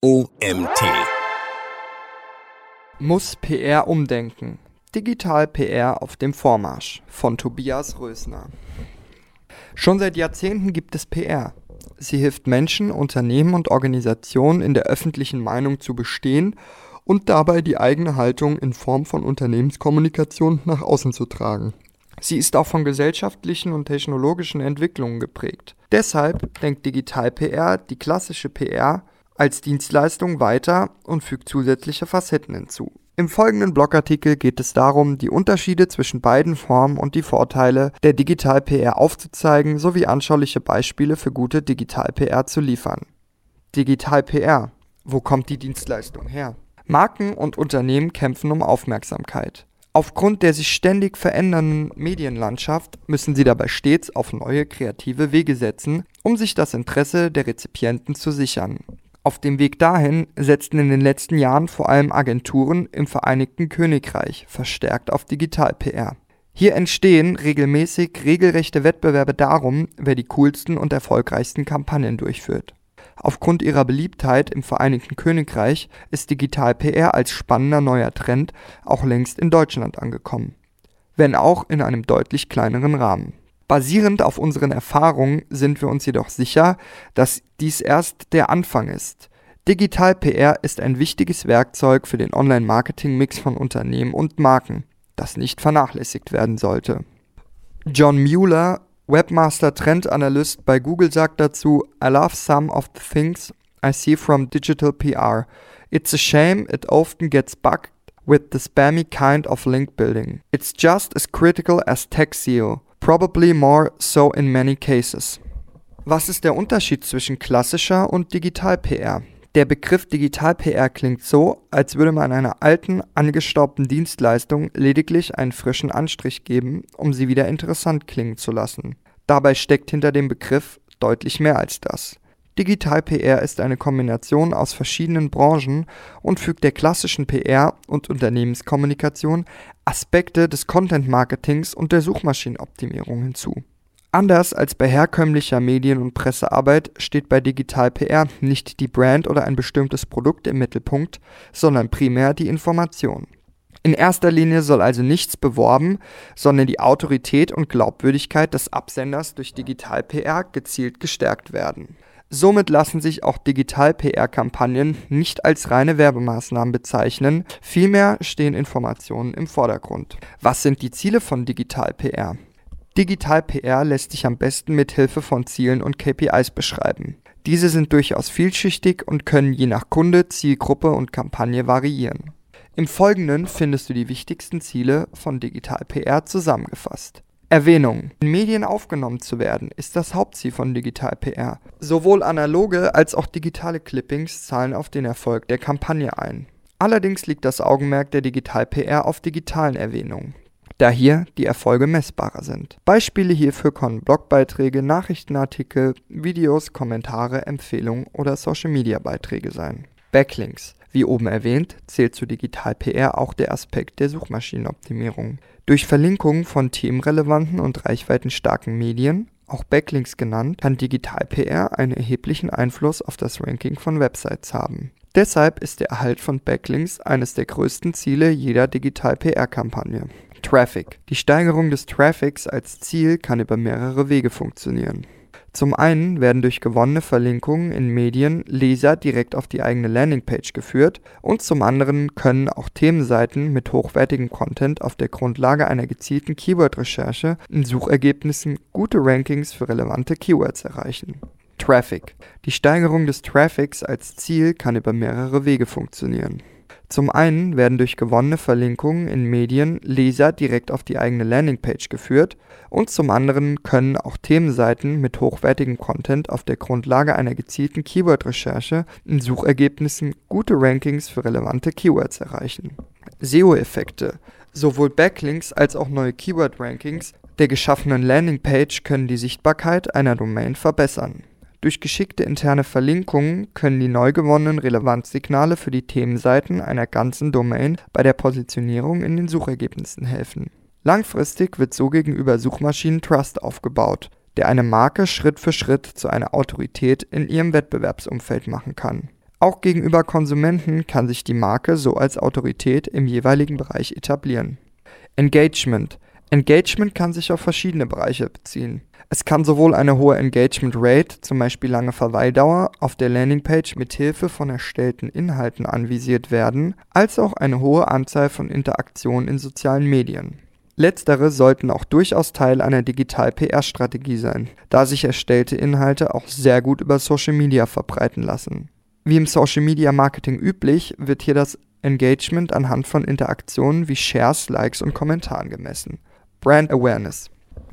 OMT. Muss PR umdenken. Digital PR auf dem Vormarsch von Tobias Rösner. Schon seit Jahrzehnten gibt es PR. Sie hilft Menschen, Unternehmen und Organisationen in der öffentlichen Meinung zu bestehen und dabei die eigene Haltung in Form von Unternehmenskommunikation nach außen zu tragen. Sie ist auch von gesellschaftlichen und technologischen Entwicklungen geprägt. Deshalb denkt Digital PR die klassische PR als Dienstleistung weiter und fügt zusätzliche Facetten hinzu. Im folgenden Blogartikel geht es darum, die Unterschiede zwischen beiden Formen und die Vorteile der Digital-PR aufzuzeigen sowie anschauliche Beispiele für gute Digital-PR zu liefern. Digital-PR. Wo kommt die Dienstleistung her? Marken und Unternehmen kämpfen um Aufmerksamkeit. Aufgrund der sich ständig verändernden Medienlandschaft müssen sie dabei stets auf neue kreative Wege setzen, um sich das Interesse der Rezipienten zu sichern. Auf dem Weg dahin setzten in den letzten Jahren vor allem Agenturen im Vereinigten Königreich verstärkt auf Digital-PR. Hier entstehen regelmäßig regelrechte Wettbewerbe darum, wer die coolsten und erfolgreichsten Kampagnen durchführt. Aufgrund ihrer Beliebtheit im Vereinigten Königreich ist Digital-PR als spannender neuer Trend auch längst in Deutschland angekommen, wenn auch in einem deutlich kleineren Rahmen Basierend auf unseren Erfahrungen sind wir uns jedoch sicher, dass dies erst der Anfang ist. Digital PR ist ein wichtiges Werkzeug für den Online-Marketing-Mix von Unternehmen und Marken, das nicht vernachlässigt werden sollte. John Mueller, Webmaster Trend Analyst bei Google sagt dazu, I love some of the things I see from digital PR. It's a shame it often gets bugged with the spammy kind of link building. It's just as critical as tech SEO. Probably more so in many cases. Was ist der Unterschied zwischen klassischer und Digital-PR? Der Begriff Digital-PR klingt so, als würde man einer alten, angestaubten Dienstleistung lediglich einen frischen Anstrich geben, um sie wieder interessant klingen zu lassen. Dabei steckt hinter dem Begriff deutlich mehr als das. Digital PR ist eine Kombination aus verschiedenen Branchen und fügt der klassischen PR und Unternehmenskommunikation Aspekte des Content Marketings und der Suchmaschinenoptimierung hinzu. Anders als bei herkömmlicher Medien- und Pressearbeit steht bei Digital PR nicht die Brand oder ein bestimmtes Produkt im Mittelpunkt, sondern primär die Information. In erster Linie soll also nichts beworben, sondern die Autorität und Glaubwürdigkeit des Absenders durch Digital PR gezielt gestärkt werden. Somit lassen sich auch Digital-PR-Kampagnen nicht als reine Werbemaßnahmen bezeichnen, vielmehr stehen Informationen im Vordergrund. Was sind die Ziele von Digital-PR? Digital-PR lässt sich am besten mit Hilfe von Zielen und KPIs beschreiben. Diese sind durchaus vielschichtig und können je nach Kunde, Zielgruppe und Kampagne variieren. Im Folgenden findest du die wichtigsten Ziele von Digital PR zusammengefasst. Erwähnung. In Medien aufgenommen zu werden, ist das Hauptziel von Digital PR. Sowohl analoge als auch digitale Clippings zahlen auf den Erfolg der Kampagne ein. Allerdings liegt das Augenmerk der Digital PR auf digitalen Erwähnungen, da hier die Erfolge messbarer sind. Beispiele hierfür können Blogbeiträge, Nachrichtenartikel, Videos, Kommentare, Empfehlungen oder Social-Media-Beiträge sein. Backlinks. Wie oben erwähnt, zählt zu Digital PR auch der Aspekt der Suchmaschinenoptimierung. Durch Verlinkung von themenrelevanten und reichweitenstarken Medien, auch Backlinks genannt, kann Digital PR einen erheblichen Einfluss auf das Ranking von Websites haben. Deshalb ist der Erhalt von Backlinks eines der größten Ziele jeder Digital PR-Kampagne. Traffic. Die Steigerung des Traffics als Ziel kann über mehrere Wege funktionieren. Zum einen werden durch gewonnene Verlinkungen in Medien Leser direkt auf die eigene Landingpage geführt und zum anderen können auch Themenseiten mit hochwertigem Content auf der Grundlage einer gezielten Keyword-Recherche in Suchergebnissen gute Rankings für relevante Keywords erreichen. Traffic. Die Steigerung des Traffics als Ziel kann über mehrere Wege funktionieren zum einen werden durch gewonnene Verlinkungen in Medien Leser direkt auf die eigene Landingpage geführt und zum anderen können auch Themenseiten mit hochwertigem Content auf der Grundlage einer gezielten Keyword-Recherche in Suchergebnissen gute Rankings für relevante Keywords erreichen. SEO-Effekte Sowohl Backlinks als auch neue Keyword-Rankings der geschaffenen Landingpage können die Sichtbarkeit einer Domain verbessern durch geschickte interne Verlinkungen können die neu gewonnenen Relevanzsignale für die Themenseiten einer ganzen Domain bei der Positionierung in den Suchergebnissen helfen. Langfristig wird so gegenüber Suchmaschinen Trust aufgebaut, der eine Marke Schritt für Schritt zu einer Autorität in ihrem Wettbewerbsumfeld machen kann. Auch gegenüber Konsumenten kann sich die Marke so als Autorität im jeweiligen Bereich etablieren. Engagement. Engagement kann sich auf verschiedene Bereiche beziehen. Es kann sowohl eine hohe Engagement Rate, zum Beispiel lange Verweildauer, auf der Landingpage mit Hilfe von erstellten Inhalten anvisiert werden, als auch eine hohe Anzahl von Interaktionen in sozialen Medien. Letztere sollten auch durchaus Teil einer Digital-PR-Strategie sein, da sich erstellte Inhalte auch sehr gut über Social Media verbreiten lassen. Wie im Social Media Marketing üblich, wird hier das Engagement anhand von Interaktionen wie Shares, Likes und Kommentaren gemessen. Brand Awareness.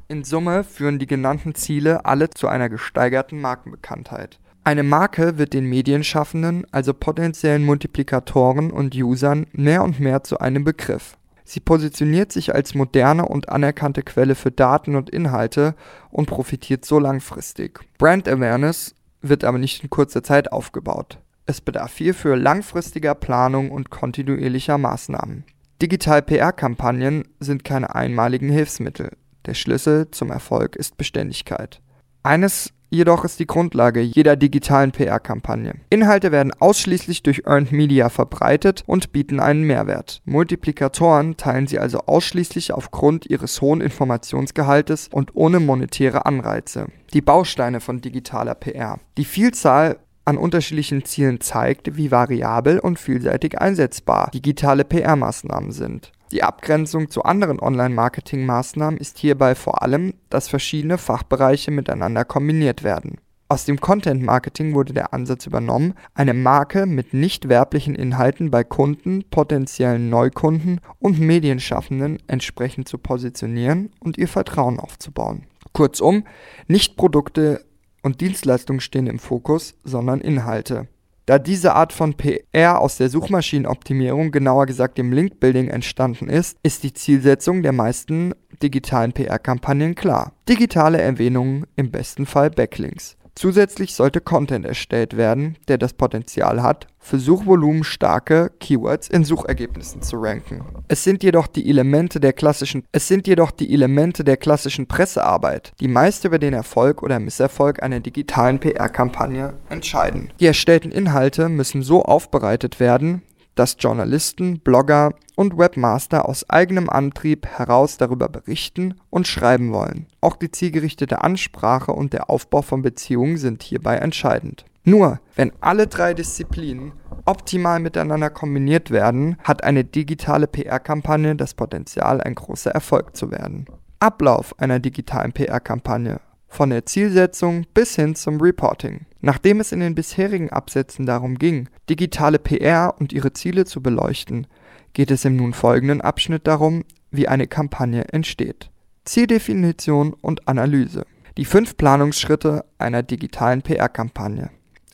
In Summe führen die genannten Ziele alle zu einer gesteigerten Markenbekanntheit. Eine Marke wird den Medienschaffenden, also potenziellen Multiplikatoren und Usern, mehr und mehr zu einem Begriff. Sie positioniert sich als moderne und anerkannte Quelle für Daten und Inhalte und profitiert so langfristig. Brand Awareness wird aber nicht in kurzer Zeit aufgebaut. Es bedarf hierfür langfristiger Planung und kontinuierlicher Maßnahmen. Digital-PR-Kampagnen sind keine einmaligen Hilfsmittel. Der Schlüssel zum Erfolg ist Beständigkeit. Eines jedoch ist die Grundlage jeder digitalen PR-Kampagne. Inhalte werden ausschließlich durch Earned Media verbreitet und bieten einen Mehrwert. Multiplikatoren teilen sie also ausschließlich aufgrund ihres hohen Informationsgehaltes und ohne monetäre Anreize. Die Bausteine von digitaler PR. Die Vielzahl an unterschiedlichen Zielen zeigt, wie variabel und vielseitig einsetzbar digitale PR-Maßnahmen sind. Die Abgrenzung zu anderen Online-Marketing-Maßnahmen ist hierbei vor allem, dass verschiedene Fachbereiche miteinander kombiniert werden. Aus dem Content-Marketing wurde der Ansatz übernommen, eine Marke mit nicht werblichen Inhalten bei Kunden, potenziellen Neukunden und Medienschaffenden entsprechend zu positionieren und ihr Vertrauen aufzubauen. Kurzum, nicht Produkte und Dienstleistungen stehen im Fokus, sondern Inhalte. Da diese Art von PR aus der Suchmaschinenoptimierung, genauer gesagt dem Linkbuilding entstanden ist, ist die Zielsetzung der meisten digitalen PR-Kampagnen klar. Digitale Erwähnungen, im besten Fall Backlinks. Zusätzlich sollte Content erstellt werden, der das Potenzial hat, für suchvolumenstarke Keywords in Suchergebnissen zu ranken. Es sind jedoch die Elemente der klassischen es sind jedoch die Elemente der klassischen Pressearbeit, die meist über den Erfolg oder Misserfolg einer digitalen PR-Kampagne entscheiden. Die erstellten Inhalte müssen so aufbereitet werden, dass Journalisten, Blogger und Webmaster aus eigenem Antrieb heraus darüber berichten und schreiben wollen. Auch die zielgerichtete Ansprache und der Aufbau von Beziehungen sind hierbei entscheidend. Nur wenn alle drei Disziplinen optimal miteinander kombiniert werden, hat eine digitale PR-Kampagne das Potenzial, ein großer Erfolg zu werden. Ablauf einer digitalen PR-Kampagne von der Zielsetzung bis hin zum Reporting. Nachdem es in den bisherigen Absätzen darum ging, digitale PR und ihre Ziele zu beleuchten, geht es im nun folgenden Abschnitt darum, wie eine Kampagne entsteht. Zieldefinition und Analyse. Die fünf Planungsschritte einer digitalen PR-Kampagne.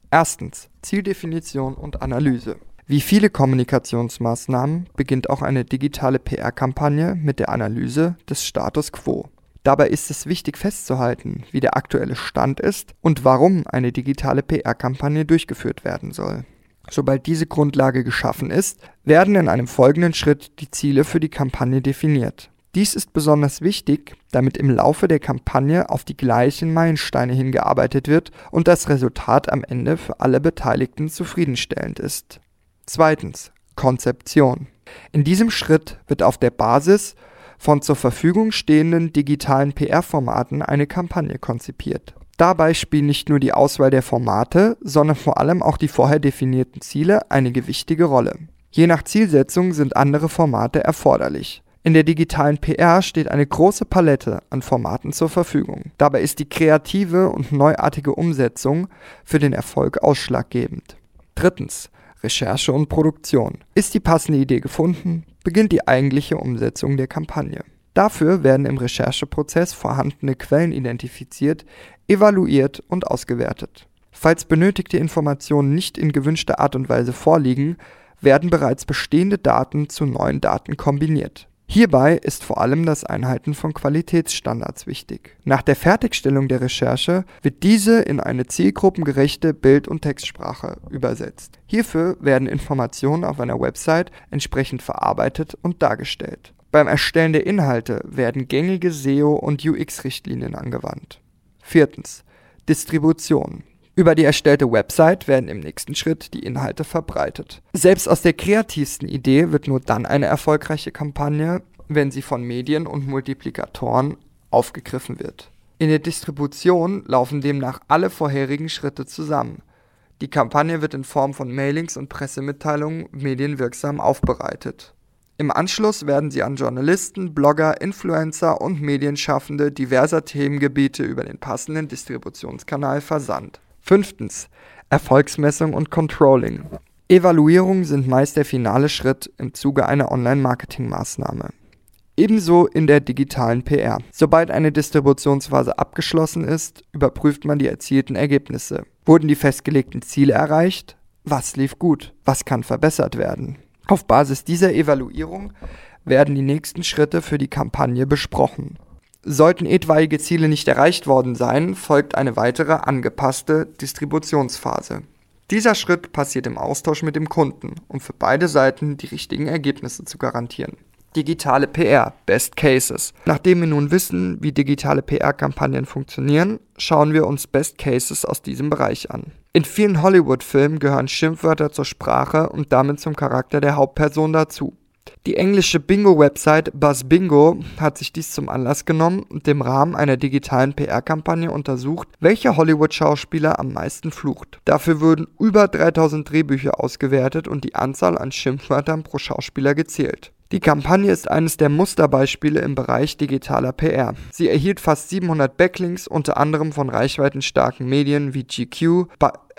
Erstens Zieldefinition und Analyse. Wie viele Kommunikationsmaßnahmen beginnt auch eine digitale PR-Kampagne mit der Analyse des Status quo. Dabei ist es wichtig festzuhalten, wie der aktuelle Stand ist und warum eine digitale PR-Kampagne durchgeführt werden soll. Sobald diese Grundlage geschaffen ist, werden in einem folgenden Schritt die Ziele für die Kampagne definiert. Dies ist besonders wichtig, damit im Laufe der Kampagne auf die gleichen Meilensteine hingearbeitet wird und das Resultat am Ende für alle Beteiligten zufriedenstellend ist. Zweitens. Konzeption. In diesem Schritt wird auf der Basis von zur Verfügung stehenden digitalen PR-Formaten eine Kampagne konzipiert. Dabei spielen nicht nur die Auswahl der Formate, sondern vor allem auch die vorher definierten Ziele eine gewichtige Rolle. Je nach Zielsetzung sind andere Formate erforderlich. In der digitalen PR steht eine große Palette an Formaten zur Verfügung. Dabei ist die kreative und neuartige Umsetzung für den Erfolg ausschlaggebend. Drittens. Recherche und Produktion. Ist die passende Idee gefunden, beginnt die eigentliche Umsetzung der Kampagne. Dafür werden im Rechercheprozess vorhandene Quellen identifiziert, evaluiert und ausgewertet. Falls benötigte Informationen nicht in gewünschter Art und Weise vorliegen, werden bereits bestehende Daten zu neuen Daten kombiniert. Hierbei ist vor allem das Einhalten von Qualitätsstandards wichtig. Nach der Fertigstellung der Recherche wird diese in eine zielgruppengerechte Bild- und Textsprache übersetzt. Hierfür werden Informationen auf einer Website entsprechend verarbeitet und dargestellt. Beim Erstellen der Inhalte werden gängige SEO- und UX-Richtlinien angewandt. Viertens. Distribution. Über die erstellte Website werden im nächsten Schritt die Inhalte verbreitet. Selbst aus der kreativsten Idee wird nur dann eine erfolgreiche Kampagne, wenn sie von Medien und Multiplikatoren aufgegriffen wird. In der Distribution laufen demnach alle vorherigen Schritte zusammen. Die Kampagne wird in Form von Mailings und Pressemitteilungen medienwirksam aufbereitet. Im Anschluss werden sie an Journalisten, Blogger, Influencer und Medienschaffende diverser Themengebiete über den passenden Distributionskanal versandt. Fünftens. Erfolgsmessung und Controlling. Evaluierungen sind meist der finale Schritt im Zuge einer Online-Marketing-Maßnahme. Ebenso in der digitalen PR. Sobald eine Distributionsphase abgeschlossen ist, überprüft man die erzielten Ergebnisse. Wurden die festgelegten Ziele erreicht? Was lief gut? Was kann verbessert werden? Auf Basis dieser Evaluierung werden die nächsten Schritte für die Kampagne besprochen. Sollten etwaige Ziele nicht erreicht worden sein, folgt eine weitere angepasste Distributionsphase. Dieser Schritt passiert im Austausch mit dem Kunden, um für beide Seiten die richtigen Ergebnisse zu garantieren. Digitale PR, Best Cases. Nachdem wir nun wissen, wie digitale PR-Kampagnen funktionieren, schauen wir uns Best Cases aus diesem Bereich an. In vielen Hollywood-Filmen gehören Schimpfwörter zur Sprache und damit zum Charakter der Hauptperson dazu. Die englische Bingo-Website BuzzBingo hat sich dies zum Anlass genommen und im Rahmen einer digitalen PR-Kampagne untersucht, welcher Hollywood-Schauspieler am meisten flucht. Dafür wurden über 3000 Drehbücher ausgewertet und die Anzahl an Schimpfwörtern pro Schauspieler gezählt. Die Kampagne ist eines der Musterbeispiele im Bereich digitaler PR. Sie erhielt fast 700 Backlinks, unter anderem von reichweitenstarken Medien wie GQ,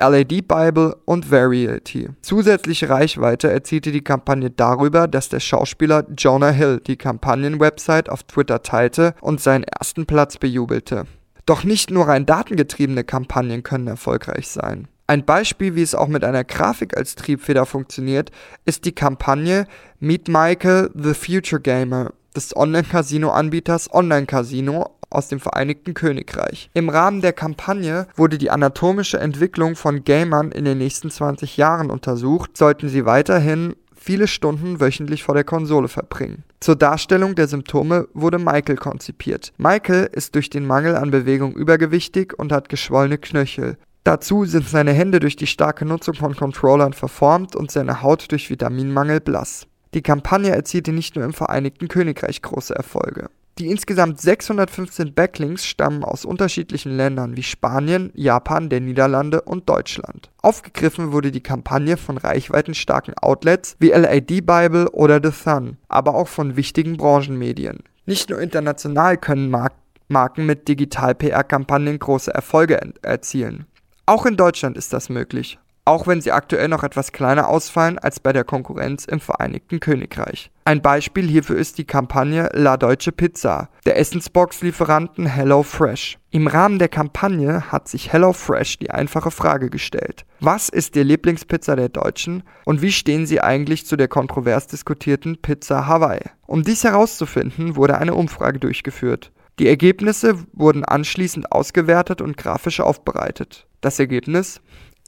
LAD Bible und Variety. Zusätzliche Reichweite erzielte die Kampagne darüber, dass der Schauspieler Jonah Hill die Kampagnenwebsite auf Twitter teilte und seinen ersten Platz bejubelte. Doch nicht nur rein datengetriebene Kampagnen können erfolgreich sein. Ein Beispiel, wie es auch mit einer Grafik als Triebfeder funktioniert, ist die Kampagne Meet Michael the Future Gamer des Online-Casino-Anbieters Online Casino aus dem Vereinigten Königreich. Im Rahmen der Kampagne wurde die anatomische Entwicklung von Gamern in den nächsten 20 Jahren untersucht, sollten sie weiterhin viele Stunden wöchentlich vor der Konsole verbringen. Zur Darstellung der Symptome wurde Michael konzipiert. Michael ist durch den Mangel an Bewegung übergewichtig und hat geschwollene Knöchel. Dazu sind seine Hände durch die starke Nutzung von Controllern verformt und seine Haut durch Vitaminmangel blass. Die Kampagne erzielte nicht nur im Vereinigten Königreich große Erfolge. Die insgesamt 615 Backlinks stammen aus unterschiedlichen Ländern wie Spanien, Japan, der Niederlande und Deutschland. Aufgegriffen wurde die Kampagne von reichweitenstarken Outlets wie LAD Bible oder The Sun, aber auch von wichtigen Branchenmedien. Nicht nur international können Mark Marken mit Digital-PR-Kampagnen große Erfolge erzielen. Auch in Deutschland ist das möglich, auch wenn sie aktuell noch etwas kleiner ausfallen als bei der Konkurrenz im Vereinigten Königreich. Ein Beispiel hierfür ist die Kampagne La Deutsche Pizza der Essensbox-Lieferanten HelloFresh. Im Rahmen der Kampagne hat sich HelloFresh die einfache Frage gestellt: Was ist die Lieblingspizza der Deutschen und wie stehen sie eigentlich zu der kontrovers diskutierten Pizza Hawaii? Um dies herauszufinden, wurde eine Umfrage durchgeführt. Die Ergebnisse wurden anschließend ausgewertet und grafisch aufbereitet. Das Ergebnis?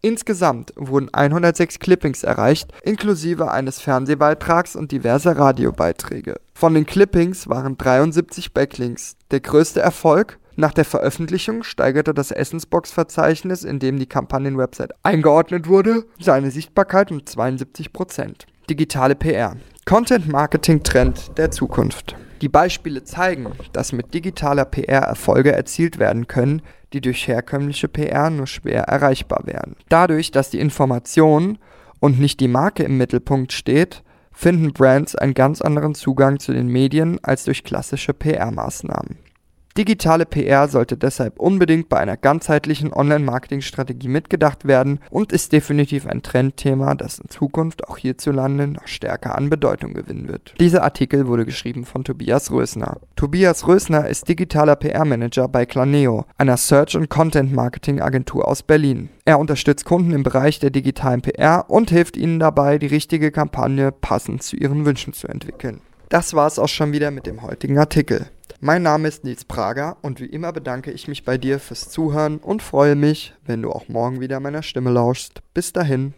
Insgesamt wurden 106 Clippings erreicht, inklusive eines Fernsehbeitrags und diverser Radiobeiträge. Von den Clippings waren 73 Backlinks. Der größte Erfolg? Nach der Veröffentlichung steigerte das Essensbox-Verzeichnis, in dem die Kampagnenwebsite eingeordnet wurde, seine Sichtbarkeit um 72%. Digitale PR. Content Marketing Trend der Zukunft. Die Beispiele zeigen, dass mit digitaler PR Erfolge erzielt werden können, die durch herkömmliche PR nur schwer erreichbar wären. Dadurch, dass die Information und nicht die Marke im Mittelpunkt steht, finden Brands einen ganz anderen Zugang zu den Medien als durch klassische PR-Maßnahmen. Digitale PR sollte deshalb unbedingt bei einer ganzheitlichen Online-Marketing-Strategie mitgedacht werden und ist definitiv ein Trendthema, das in Zukunft auch hierzulande noch stärker an Bedeutung gewinnen wird. Dieser Artikel wurde geschrieben von Tobias Rösner. Tobias Rösner ist digitaler PR-Manager bei Claneo, einer Search- und Content-Marketing-Agentur aus Berlin. Er unterstützt Kunden im Bereich der digitalen PR und hilft ihnen dabei, die richtige Kampagne passend zu ihren Wünschen zu entwickeln. Das war es auch schon wieder mit dem heutigen Artikel. Mein Name ist Nils Prager und wie immer bedanke ich mich bei dir fürs Zuhören und freue mich, wenn du auch morgen wieder meiner Stimme lauschst. Bis dahin.